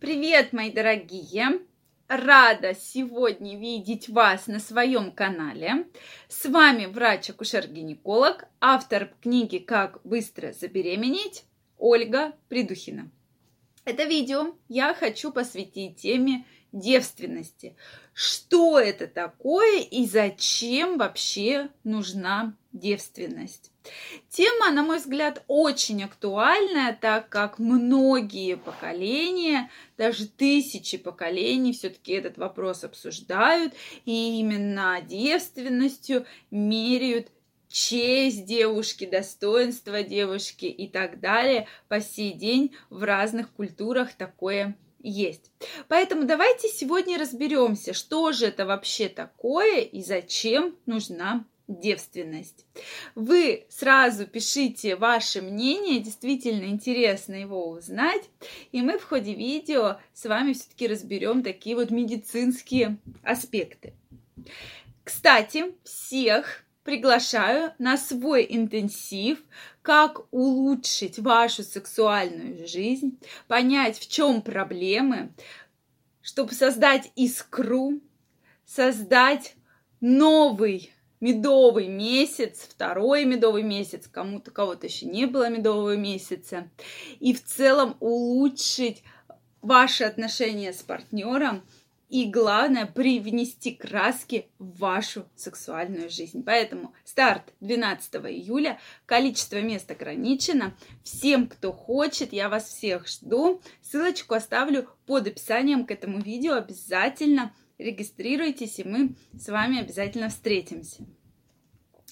Привет, мои дорогие! Рада сегодня видеть вас на своем канале. С вами врач-акушер-гинеколог, автор книги «Как быстро забеременеть» Ольга Придухина. Это видео я хочу посвятить теме девственности. Что это такое и зачем вообще нужна девственность? Тема, на мой взгляд, очень актуальная, так как многие поколения, даже тысячи поколений все-таки этот вопрос обсуждают, и именно девственностью меряют честь девушки, достоинство девушки и так далее. По сей день в разных культурах такое есть. Поэтому давайте сегодня разберемся, что же это вообще такое и зачем нужна девственность. Вы сразу пишите ваше мнение, действительно интересно его узнать, и мы в ходе видео с вами все-таки разберем такие вот медицинские аспекты. Кстати, всех приглашаю на свой интенсив, как улучшить вашу сексуальную жизнь, понять, в чем проблемы, чтобы создать искру, создать новый медовый месяц, второй медовый месяц, кому-то кого-то еще не было медового месяца, и в целом улучшить ваши отношения с партнером – и главное привнести краски в вашу сексуальную жизнь. Поэтому старт 12 июля, количество мест ограничено. Всем, кто хочет, я вас всех жду. Ссылочку оставлю под описанием к этому видео. Обязательно регистрируйтесь, и мы с вами обязательно встретимся.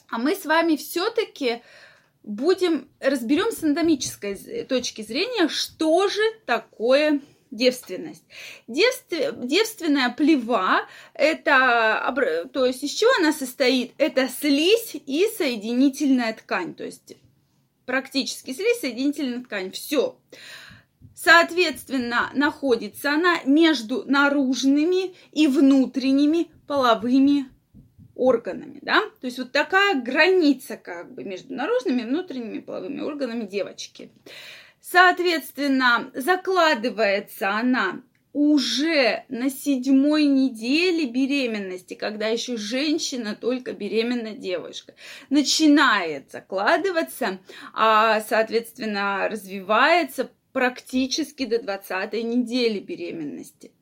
А мы с вами все-таки будем разберем с анатомической точки зрения, что же такое девственность. Девств... Девственная плева, это, то есть из чего она состоит? Это слизь и соединительная ткань, то есть практически слизь, соединительная ткань, все. Соответственно, находится она между наружными и внутренними половыми органами, да, то есть вот такая граница как бы между наружными и внутренними половыми органами девочки. Соответственно, закладывается она уже на седьмой неделе беременности, когда еще женщина только беременна девушка, начинает закладываться, а, соответственно, развивается практически до 20 недели беременности.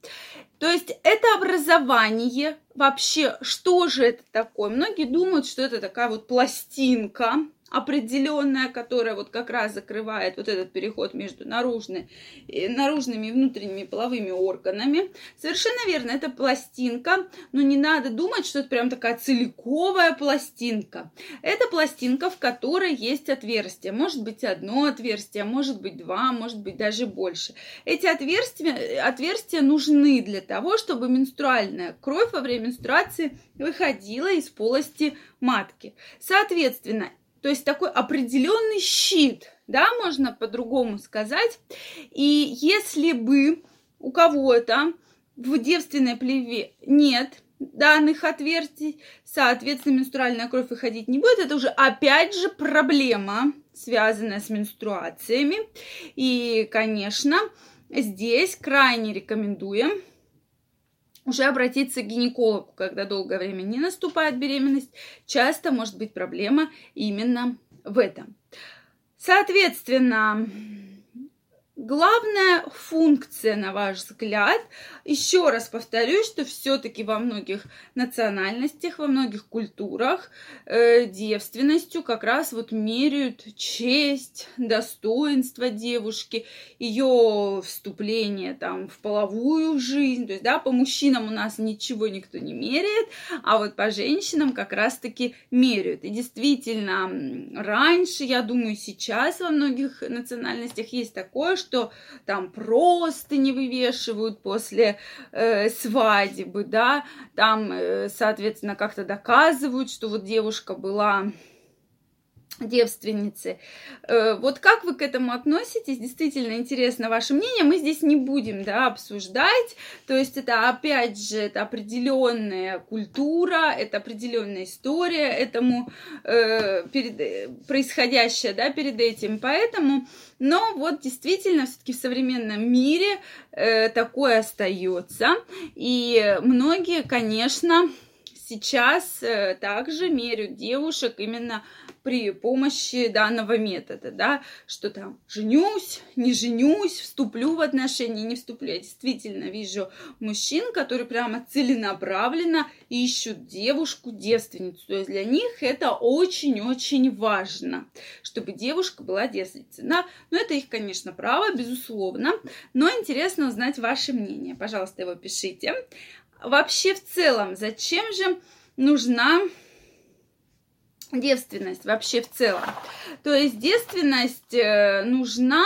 То есть это образование, вообще, что же это такое? Многие думают, что это такая вот пластинка, определенная, которая вот как раз закрывает вот этот переход между наружной, наружными и внутренними половыми органами. Совершенно верно, это пластинка, но не надо думать, что это прям такая целиковая пластинка. Это пластинка, в которой есть отверстие. Может быть одно отверстие, может быть два, может быть даже больше. Эти отверстия, отверстия нужны для того, чтобы менструальная кровь во время менструации выходила из полости матки. Соответственно, то есть такой определенный щит, да, можно по-другому сказать. И если бы у кого-то в девственной плеве нет данных отверстий, соответственно, менструальная кровь выходить не будет. Это уже опять же проблема, связанная с менструациями. И, конечно, здесь крайне рекомендуем уже обратиться к гинекологу, когда долгое время не наступает беременность, часто может быть проблема именно в этом. Соответственно, Главная функция, на ваш взгляд, еще раз повторюсь, что все-таки во многих национальностях, во многих культурах э, девственностью как раз вот меряют честь, достоинство девушки, ее вступление там в половую жизнь. То есть, да, по мужчинам у нас ничего никто не меряет, а вот по женщинам как раз-таки меряют. И действительно, раньше, я думаю, сейчас во многих национальностях есть такое, что там просто не вывешивают после э, свадьбы, да, там, э, соответственно, как-то доказывают, что вот девушка была девственницы. Э, вот как вы к этому относитесь? Действительно интересно ваше мнение. Мы здесь не будем да, обсуждать. То есть это опять же это определенная культура, это определенная история этому э, перед, происходящее да, перед этим. Поэтому, но вот действительно все-таки в современном мире э, такое остается. И многие, конечно, сейчас э, также меряют девушек именно при помощи данного метода, да, что там женюсь, не женюсь, вступлю в отношения, не вступлю. Я действительно вижу мужчин, которые прямо целенаправленно ищут девушку, девственницу. То есть для них это очень-очень важно, чтобы девушка была девственницей. Да? Но это их, конечно, право, безусловно. Но интересно узнать ваше мнение. Пожалуйста, его пишите. Вообще в целом, зачем же нужна девственность вообще в целом. То есть девственность э, нужна,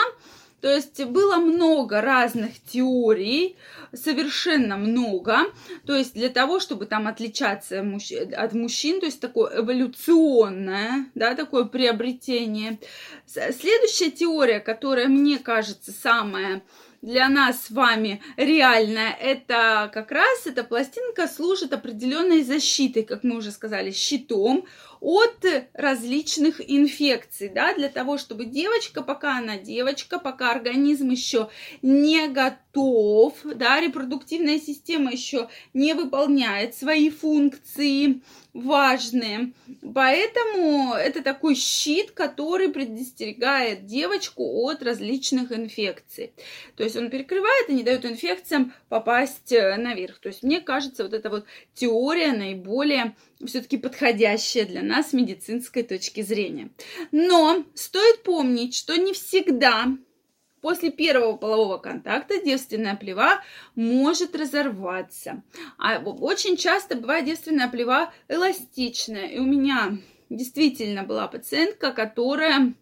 то есть было много разных теорий, совершенно много. То есть для того, чтобы там отличаться от мужчин, то есть такое эволюционное, да, такое приобретение. Следующая теория, которая мне кажется самая для нас с вами реальная, это как раз эта пластинка служит определенной защитой, как мы уже сказали, щитом от различных инфекций, да, для того, чтобы девочка, пока она девочка, пока организм еще не готов, да, репродуктивная система еще не выполняет свои функции, важные. Поэтому это такой щит, который предостерегает девочку от различных инфекций. То есть он перекрывает и не дает инфекциям попасть э, наверх. То есть мне кажется, вот эта вот теория наиболее все-таки подходящая для нас с медицинской точки зрения. Но стоит помнить, что не всегда После первого полового контакта девственная плева может разорваться. А очень часто бывает девственная плева эластичная. И у меня действительно была пациентка, которая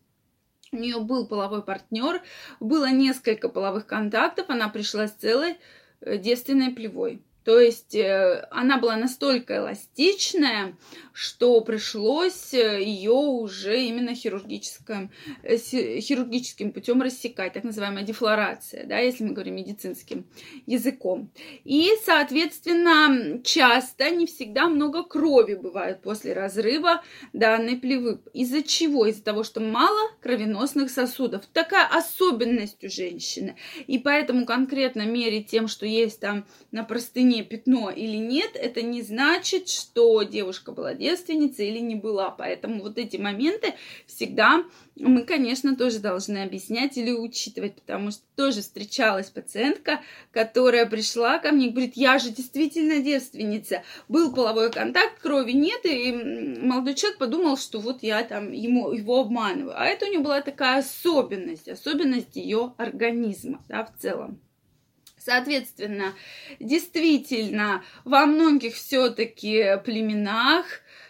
у нее был половой партнер, было несколько половых контактов, она пришла с целой э, девственной плевой. То есть э, она была настолько эластичная, что пришлось э, ее уже именно хирургическим, э, хирургическим путем рассекать, так называемая дефлорация, да, если мы говорим медицинским языком. И, соответственно, часто, не всегда много крови бывает после разрыва данной плевы. Из-за чего? Из-за того, что мало кровеносных сосудов. Такая особенность у женщины. И поэтому конкретно мерить тем, что есть там на простыне ней пятно или нет, это не значит, что девушка была девственницей или не была. Поэтому вот эти моменты всегда мы, конечно, тоже должны объяснять или учитывать, потому что тоже встречалась пациентка, которая пришла ко мне и говорит, я же действительно девственница. Был половой контакт, крови нет, и молодой человек подумал, что вот я там ему, его обманываю. А это у него была такая особенность, особенность ее организма, да, в целом. Соответственно, действительно, во многих все-таки племенах,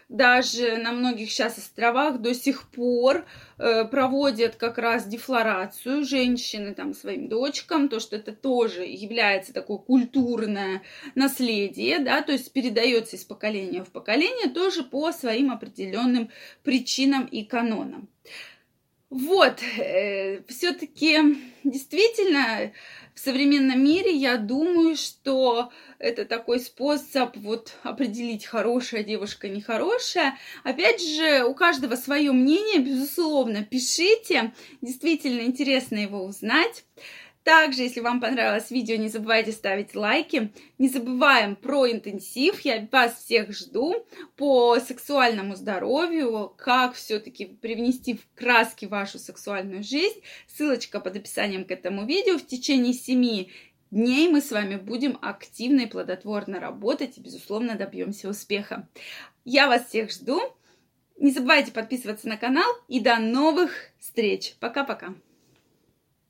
даже на многих сейчас островах до сих пор э, проводят как раз дефлорацию женщины там своим дочкам, то, что это тоже является такое культурное наследие, да, то есть передается из поколения в поколение тоже по своим определенным причинам и канонам. Вот, э, все-таки действительно в современном мире я думаю, что это такой способ вот определить, хорошая девушка, нехорошая. Опять же, у каждого свое мнение, безусловно, пишите, действительно интересно его узнать. Также, если вам понравилось видео, не забывайте ставить лайки. Не забываем про интенсив. Я вас всех жду по сексуальному здоровью, как все-таки привнести в краски вашу сексуальную жизнь. Ссылочка под описанием к этому видео. В течение 7 дней мы с вами будем активно и плодотворно работать и, безусловно, добьемся успеха. Я вас всех жду. Не забывайте подписываться на канал и до новых встреч. Пока-пока.